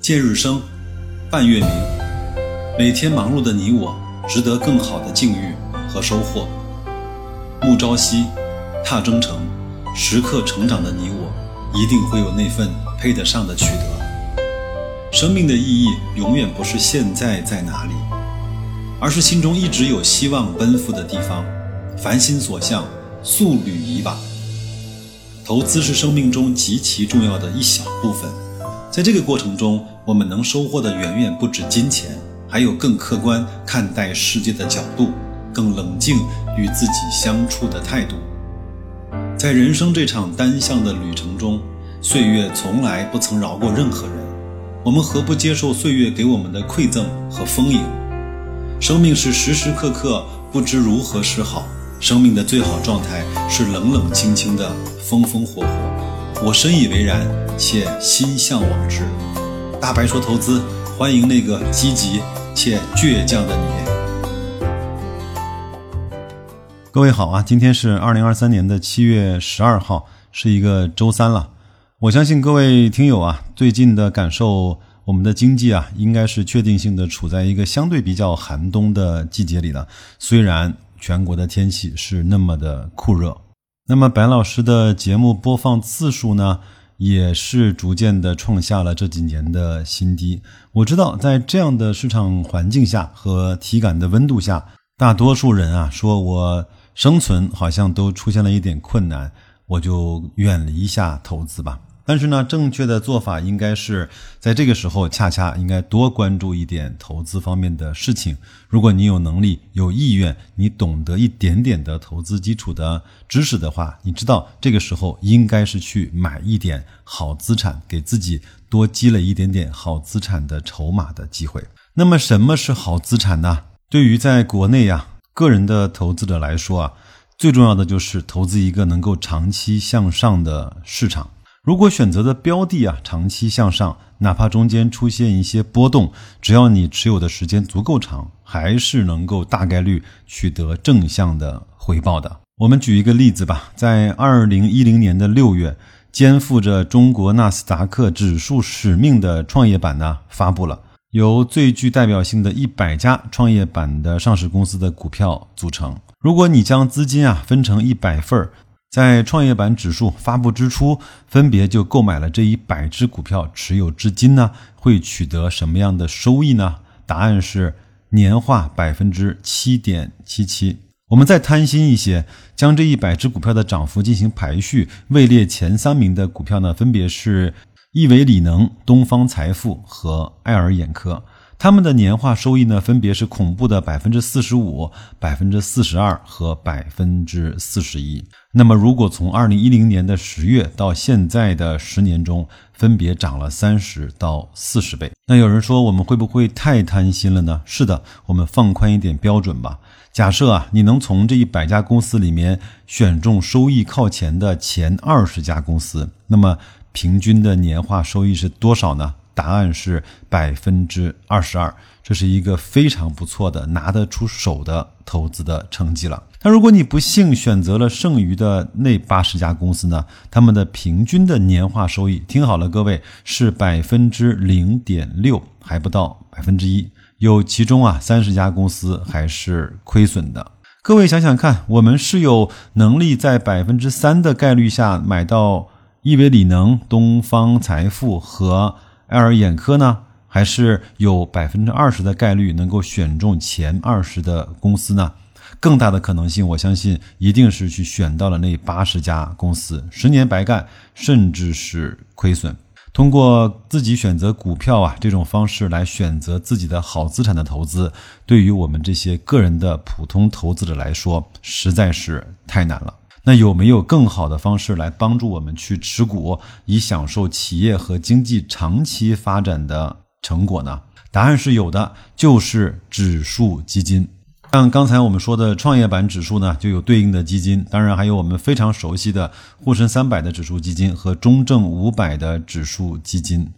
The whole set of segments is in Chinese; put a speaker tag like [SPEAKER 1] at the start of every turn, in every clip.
[SPEAKER 1] 见日升，伴月明。每天忙碌的你我，值得更好的境遇和收获。暮朝夕，踏征程，时刻成长的你我，一定会有那份配得上的取得。生命的意义，永远不是现在在哪里，而是心中一直有希望奔赴的地方。凡心所向，速履以往。投资是生命中极其重要的一小部分。在这个过程中，我们能收获的远远不止金钱，还有更客观看待世界的角度，更冷静与自己相处的态度。在人生这场单向的旅程中，岁月从来不曾饶过任何人，我们何不接受岁月给我们的馈赠和丰盈？生命是时时刻刻不知如何是好，生命的最好状态是冷冷清清的，风风火火。我深以为然，且心向往之。大白说投资，欢迎那个积极且倔强的你。各位好啊，今天是二零二三年的七月十二号，是一个周三了。我相信各位听友啊，最近的感受，我们的经济啊，应该是确定性的处在一个相对比较寒冬的季节里了。虽然全国的天气是那么的酷热。那么白老师的节目播放次数呢，也是逐渐的创下了这几年的新低。我知道，在这样的市场环境下和体感的温度下，大多数人啊，说我生存好像都出现了一点困难，我就远离一下投资吧。但是呢，正确的做法应该是在这个时候，恰恰应该多关注一点投资方面的事情。如果你有能力、有意愿，你懂得一点点的投资基础的知识的话，你知道这个时候应该是去买一点好资产，给自己多积累一点点好资产的筹码的机会。那么，什么是好资产呢？对于在国内呀个人的投资者来说啊，最重要的就是投资一个能够长期向上的市场。如果选择的标的啊长期向上，哪怕中间出现一些波动，只要你持有的时间足够长，还是能够大概率取得正向的回报的。我们举一个例子吧，在二零一零年的六月，肩负着中国纳斯达克指数使命的创业板呢发布了，由最具代表性的一百家创业板的上市公司的股票组成。如果你将资金啊分成一百份儿。在创业板指数发布之初，分别就购买了这一百只股票，持有至今呢，会取得什么样的收益呢？答案是年化百分之七点七七。我们再贪心一些，将这一百只股票的涨幅进行排序，位列前三名的股票呢，分别是亿维锂能、东方财富和爱尔眼科。他们的年化收益呢，分别是恐怖的百分之四十五、百分之四十二和百分之四十一。那么，如果从二零一零年的十月到现在的十年中，分别涨了三十到四十倍。那有人说，我们会不会太贪心了呢？是的，我们放宽一点标准吧。假设啊，你能从这一百家公司里面选中收益靠前的前二十家公司，那么平均的年化收益是多少呢？答案是百分之二十二，这是一个非常不错的拿得出手的投资的成绩了。那如果你不幸选择了剩余的那八十家公司呢？他们的平均的年化收益，听好了，各位是百分之零点六，还不到百分之一。有其中啊三十家公司还是亏损的。各位想想看，我们是有能力在百分之三的概率下买到亿维锂能、东方财富和。爱尔眼科呢，还是有百分之二十的概率能够选中前二十的公司呢？更大的可能性，我相信一定是去选到了那八十家公司，十年白干，甚至是亏损。通过自己选择股票啊这种方式来选择自己的好资产的投资，对于我们这些个人的普通投资者来说，实在是太难了。那有没有更好的方式来帮助我们去持股，以享受企业和经济长期发展的成果呢？答案是有的，就是指数基金。像刚才我们说的创业板指数呢，就有对应的基金，当然还有我们非常熟悉的沪深三百的指数基金和中证五百的指数基金。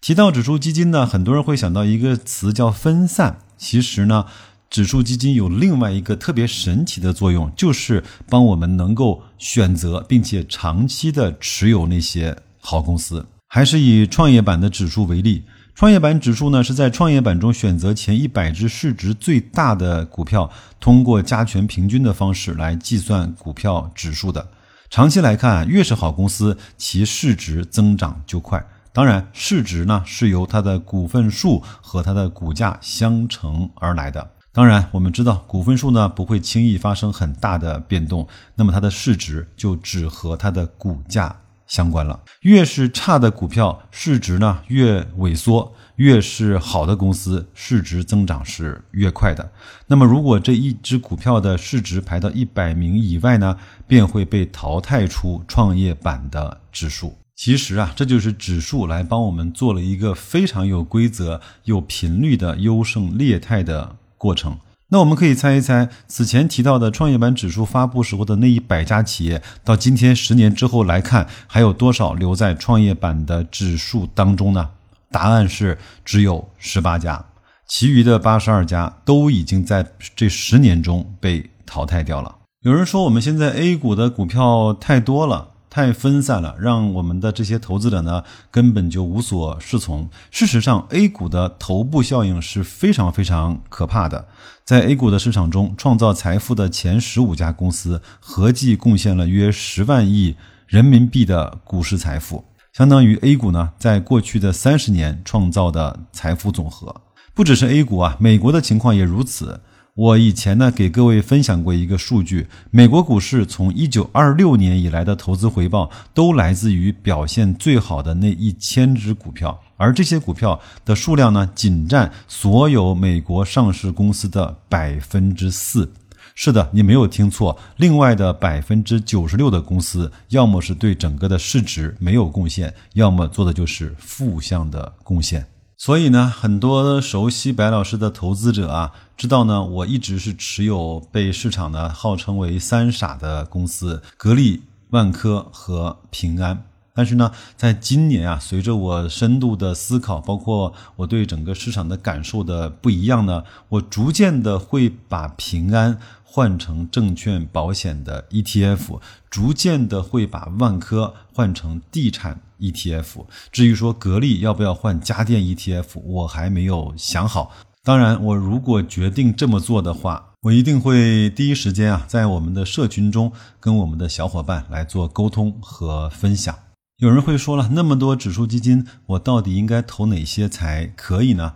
[SPEAKER 1] 提到指数基金呢，很多人会想到一个词叫分散，其实呢。指数基金有另外一个特别神奇的作用，就是帮我们能够选择并且长期的持有那些好公司。还是以创业板的指数为例，创业板指数呢，是在创业板中选择前一百只市值最大的股票，通过加权平均的方式来计算股票指数的。长期来看，越是好公司，其市值增长就快。当然，市值呢是由它的股份数和它的股价相乘而来的。当然，我们知道股份数呢不会轻易发生很大的变动，那么它的市值就只和它的股价。相关了，越是差的股票，市值呢越萎缩；越是好的公司，市值增长是越快的。那么，如果这一只股票的市值排到一百名以外呢，便会被淘汰出创业板的指数。其实啊，这就是指数来帮我们做了一个非常有规则、有频率的优胜劣汰的过程。那我们可以猜一猜，此前提到的创业板指数发布时候的那一百家企业，到今天十年之后来看，还有多少留在创业板的指数当中呢？答案是只有十八家，其余的八十二家都已经在这十年中被淘汰掉了。有人说，我们现在 A 股的股票太多了。太分散了，让我们的这些投资者呢根本就无所适从。事实上，A 股的头部效应是非常非常可怕的。在 A 股的市场中，创造财富的前十五家公司合计贡献了约十万亿人民币的股市财富，相当于 A 股呢在过去的三十年创造的财富总和。不只是 A 股啊，美国的情况也如此。我以前呢给各位分享过一个数据，美国股市从一九二六年以来的投资回报都来自于表现最好的那一千只股票，而这些股票的数量呢仅占所有美国上市公司的百分之四。是的，你没有听错，另外的百分之九十六的公司，要么是对整个的市值没有贡献，要么做的就是负向的贡献。所以呢，很多熟悉白老师的投资者啊，知道呢，我一直是持有被市场呢号称为“三傻”的公司——格力、万科和平安。但是呢，在今年啊，随着我深度的思考，包括我对整个市场的感受的不一样呢，我逐渐的会把平安。换成证券保险的 ETF，逐渐的会把万科换成地产 ETF。至于说格力要不要换家电 ETF，我还没有想好。当然，我如果决定这么做的话，我一定会第一时间啊，在我们的社群中跟我们的小伙伴来做沟通和分享。有人会说了，那么多指数基金，我到底应该投哪些才可以呢？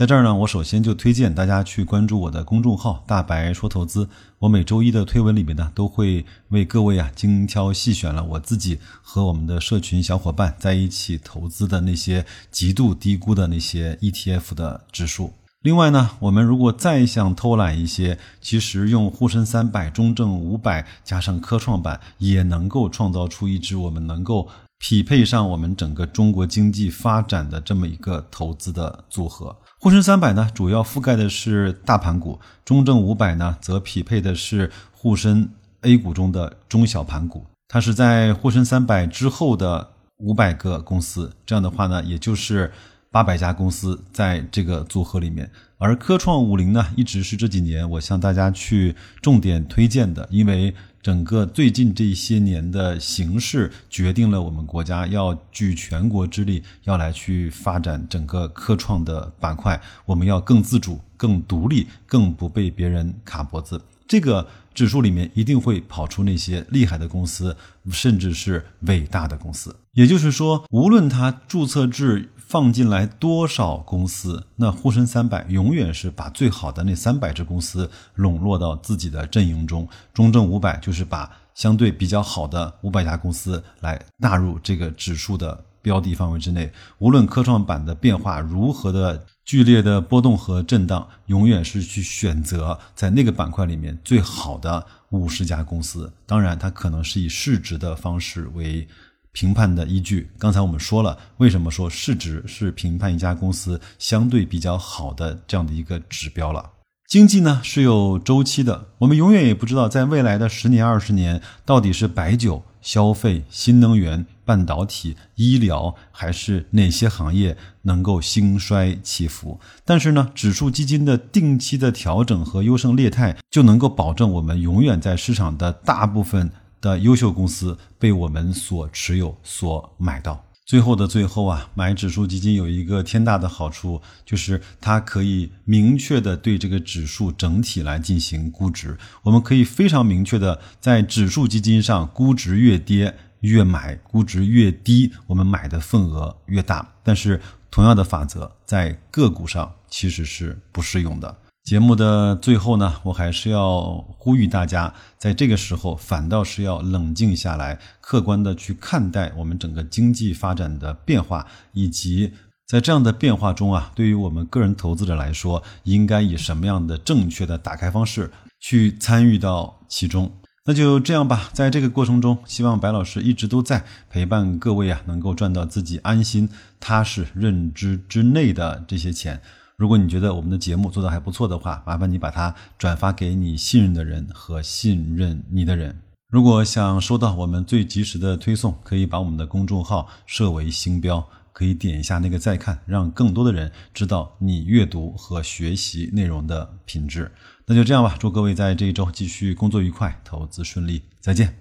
[SPEAKER 1] 在这儿呢，我首先就推荐大家去关注我的公众号“大白说投资”。我每周一的推文里面呢，都会为各位啊精挑细选了我自己和我们的社群小伙伴在一起投资的那些极度低估的那些 ETF 的指数。另外呢，我们如果再想偷懒一些，其实用沪深三百、中证五百加上科创板，也能够创造出一支我们能够匹配上我们整个中国经济发展的这么一个投资的组合。沪深三百呢，主要覆盖的是大盘股；中证五百呢，则匹配的是沪深 A 股中的中小盘股。它是在沪深三百之后的五百个公司，这样的话呢，也就是八百家公司在这个组合里面。而科创五零呢，一直是这几年我向大家去重点推荐的，因为。整个最近这些年的形势决定了我们国家要举全国之力要来去发展整个科创的板块，我们要更自主、更独立、更不被别人卡脖子。这个指数里面一定会跑出那些厉害的公司，甚至是伟大的公司。也就是说，无论它注册制。放进来多少公司，那沪深三百永远是把最好的那三百只公司笼络到自己的阵营中，中证五百就是把相对比较好的五百家公司来纳入这个指数的标的范围之内。无论科创板的变化如何的剧烈的波动和震荡，永远是去选择在那个板块里面最好的五十家公司。当然，它可能是以市值的方式为。评判的依据，刚才我们说了，为什么说市值是评判一家公司相对比较好的这样的一个指标了？经济呢是有周期的，我们永远也不知道在未来的十年、二十年，到底是白酒、消费、新能源、半导体、医疗，还是哪些行业能够兴衰起伏？但是呢，指数基金的定期的调整和优胜劣汰，就能够保证我们永远在市场的大部分。的优秀公司被我们所持有、所买到。最后的最后啊，买指数基金有一个天大的好处，就是它可以明确的对这个指数整体来进行估值。我们可以非常明确的在指数基金上，估值越跌越买，估值越低，我们买的份额越大。但是同样的法则在个股上其实是不适用的。节目的最后呢，我还是要呼吁大家，在这个时候反倒是要冷静下来，客观的去看待我们整个经济发展的变化，以及在这样的变化中啊，对于我们个人投资者来说，应该以什么样的正确的打开方式去参与到其中。那就这样吧，在这个过程中，希望白老师一直都在陪伴各位啊，能够赚到自己安心、踏实、认知之内的这些钱。如果你觉得我们的节目做得还不错的话，麻烦你把它转发给你信任的人和信任你的人。如果想收到我们最及时的推送，可以把我们的公众号设为星标，可以点一下那个再看，让更多的人知道你阅读和学习内容的品质。那就这样吧，祝各位在这一周继续工作愉快，投资顺利，再见。